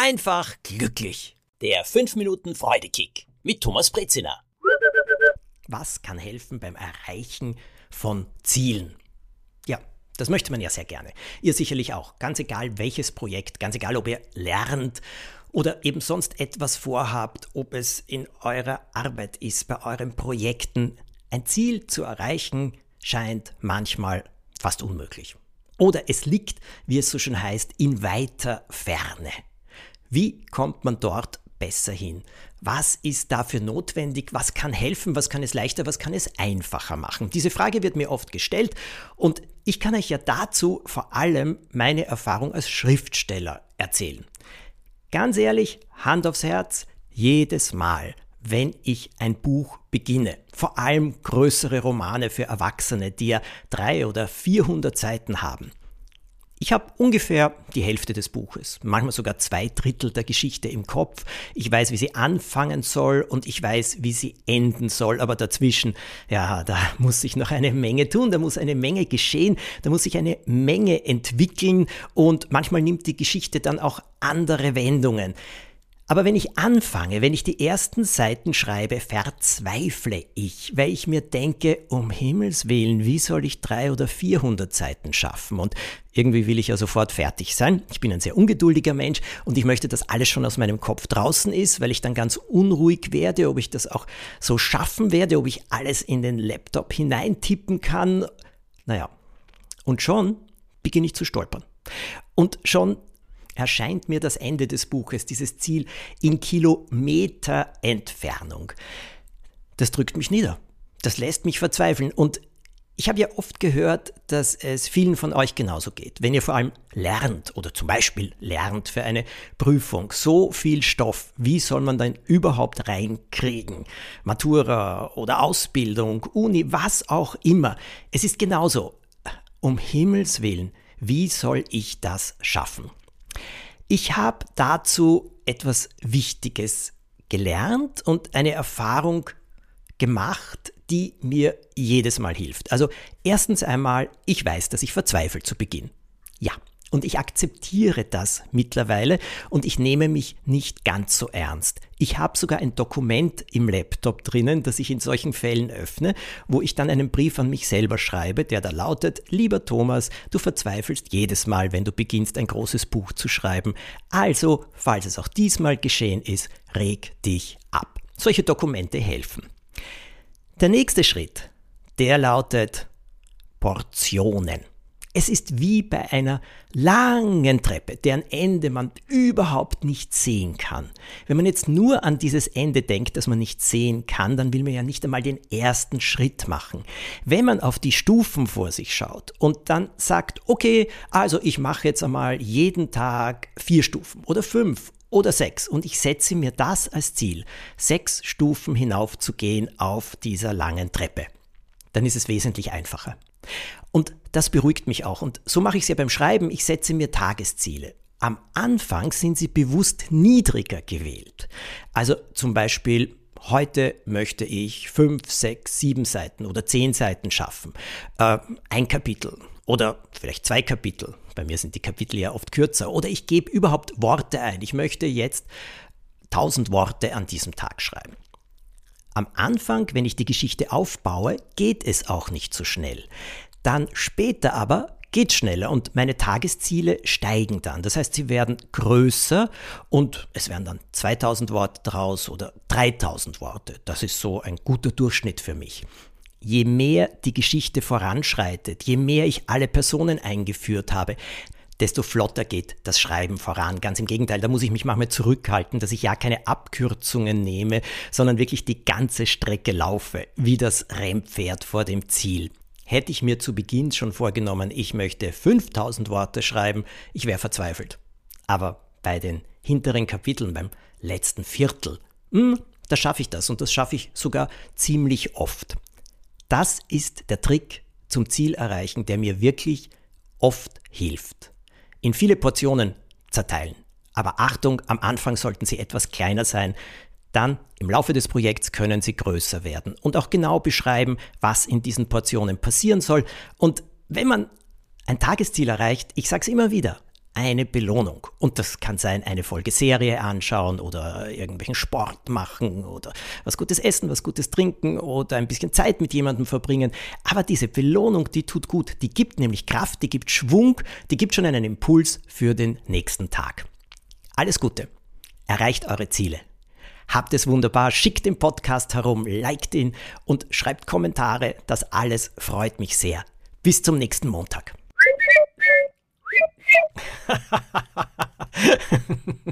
einfach glücklich. Der 5 Minuten Freudekick mit Thomas Brezina. Was kann helfen beim Erreichen von Zielen? Ja, das möchte man ja sehr gerne. Ihr sicherlich auch. Ganz egal welches Projekt, ganz egal ob ihr lernt oder eben sonst etwas vorhabt, ob es in eurer Arbeit ist, bei euren Projekten. Ein Ziel zu erreichen scheint manchmal fast unmöglich. Oder es liegt, wie es so schön heißt, in weiter Ferne. Wie kommt man dort besser hin? Was ist dafür notwendig? Was kann helfen? Was kann es leichter? Was kann es einfacher machen? Diese Frage wird mir oft gestellt und ich kann euch ja dazu vor allem meine Erfahrung als Schriftsteller erzählen. Ganz ehrlich, Hand aufs Herz, jedes Mal, wenn ich ein Buch beginne, vor allem größere Romane für Erwachsene, die ja drei oder vierhundert Seiten haben. Ich habe ungefähr die Hälfte des Buches, manchmal sogar zwei Drittel der Geschichte im Kopf. Ich weiß, wie sie anfangen soll und ich weiß, wie sie enden soll. Aber dazwischen, ja, da muss sich noch eine Menge tun, da muss eine Menge geschehen, da muss sich eine Menge entwickeln und manchmal nimmt die Geschichte dann auch andere Wendungen. Aber wenn ich anfange, wenn ich die ersten Seiten schreibe, verzweifle ich, weil ich mir denke, um Himmels willen, wie soll ich drei oder vierhundert Seiten schaffen? Und irgendwie will ich ja sofort fertig sein. Ich bin ein sehr ungeduldiger Mensch und ich möchte, dass alles schon aus meinem Kopf draußen ist, weil ich dann ganz unruhig werde, ob ich das auch so schaffen werde, ob ich alles in den Laptop hineintippen kann. Naja, und schon beginne ich zu stolpern. Und schon erscheint mir das Ende des Buches, dieses Ziel in Kilometer Entfernung. Das drückt mich nieder. Das lässt mich verzweifeln. Und ich habe ja oft gehört, dass es vielen von euch genauso geht. Wenn ihr vor allem lernt oder zum Beispiel lernt für eine Prüfung, so viel Stoff, wie soll man dann überhaupt reinkriegen? Matura oder Ausbildung, Uni, was auch immer. Es ist genauso. Um Himmels willen, wie soll ich das schaffen? Ich habe dazu etwas Wichtiges gelernt und eine Erfahrung gemacht, die mir jedes Mal hilft. Also erstens einmal, ich weiß, dass ich verzweifle zu Beginn. Ja, und ich akzeptiere das mittlerweile und ich nehme mich nicht ganz so ernst. Ich habe sogar ein Dokument im Laptop drinnen, das ich in solchen Fällen öffne, wo ich dann einen Brief an mich selber schreibe, der da lautet, lieber Thomas, du verzweifelst jedes Mal, wenn du beginnst, ein großes Buch zu schreiben. Also, falls es auch diesmal geschehen ist, reg dich ab. Solche Dokumente helfen. Der nächste Schritt, der lautet Portionen. Es ist wie bei einer langen Treppe, deren Ende man überhaupt nicht sehen kann. Wenn man jetzt nur an dieses Ende denkt, das man nicht sehen kann, dann will man ja nicht einmal den ersten Schritt machen. Wenn man auf die Stufen vor sich schaut und dann sagt, okay, also ich mache jetzt einmal jeden Tag vier Stufen oder fünf oder sechs und ich setze mir das als Ziel, sechs Stufen hinaufzugehen auf dieser langen Treppe, dann ist es wesentlich einfacher. Und das beruhigt mich auch. Und so mache ich es ja beim Schreiben. Ich setze mir Tagesziele. Am Anfang sind sie bewusst niedriger gewählt. Also zum Beispiel, heute möchte ich fünf, sechs, sieben Seiten oder zehn Seiten schaffen. Äh, ein Kapitel oder vielleicht zwei Kapitel. Bei mir sind die Kapitel ja oft kürzer. Oder ich gebe überhaupt Worte ein. Ich möchte jetzt tausend Worte an diesem Tag schreiben. Am Anfang, wenn ich die Geschichte aufbaue, geht es auch nicht so schnell. Dann später aber geht schneller und meine Tagesziele steigen dann. Das heißt, sie werden größer und es werden dann 2000 Worte draus oder 3000 Worte. Das ist so ein guter Durchschnitt für mich. Je mehr die Geschichte voranschreitet, je mehr ich alle Personen eingeführt habe, desto flotter geht das Schreiben voran. Ganz im Gegenteil, da muss ich mich manchmal zurückhalten, dass ich ja keine Abkürzungen nehme, sondern wirklich die ganze Strecke laufe, wie das Rennpferd vor dem Ziel. Hätte ich mir zu Beginn schon vorgenommen, ich möchte 5000 Worte schreiben, ich wäre verzweifelt. Aber bei den hinteren Kapiteln, beim letzten Viertel, mh, hm, da schaffe ich das und das schaffe ich sogar ziemlich oft. Das ist der Trick zum Ziel erreichen, der mir wirklich oft hilft. In viele Portionen zerteilen. Aber Achtung, am Anfang sollten sie etwas kleiner sein, dann im Laufe des Projekts können sie größer werden und auch genau beschreiben, was in diesen Portionen passieren soll. Und wenn man ein Tagesziel erreicht, ich sage es immer wieder, eine Belohnung. Und das kann sein, eine Folge Serie anschauen oder irgendwelchen Sport machen oder was Gutes essen, was Gutes trinken oder ein bisschen Zeit mit jemandem verbringen. Aber diese Belohnung, die tut gut. Die gibt nämlich Kraft, die gibt Schwung, die gibt schon einen Impuls für den nächsten Tag. Alles Gute. Erreicht eure Ziele. Habt es wunderbar, schickt den Podcast herum, liked ihn und schreibt Kommentare. Das alles freut mich sehr. Bis zum nächsten Montag.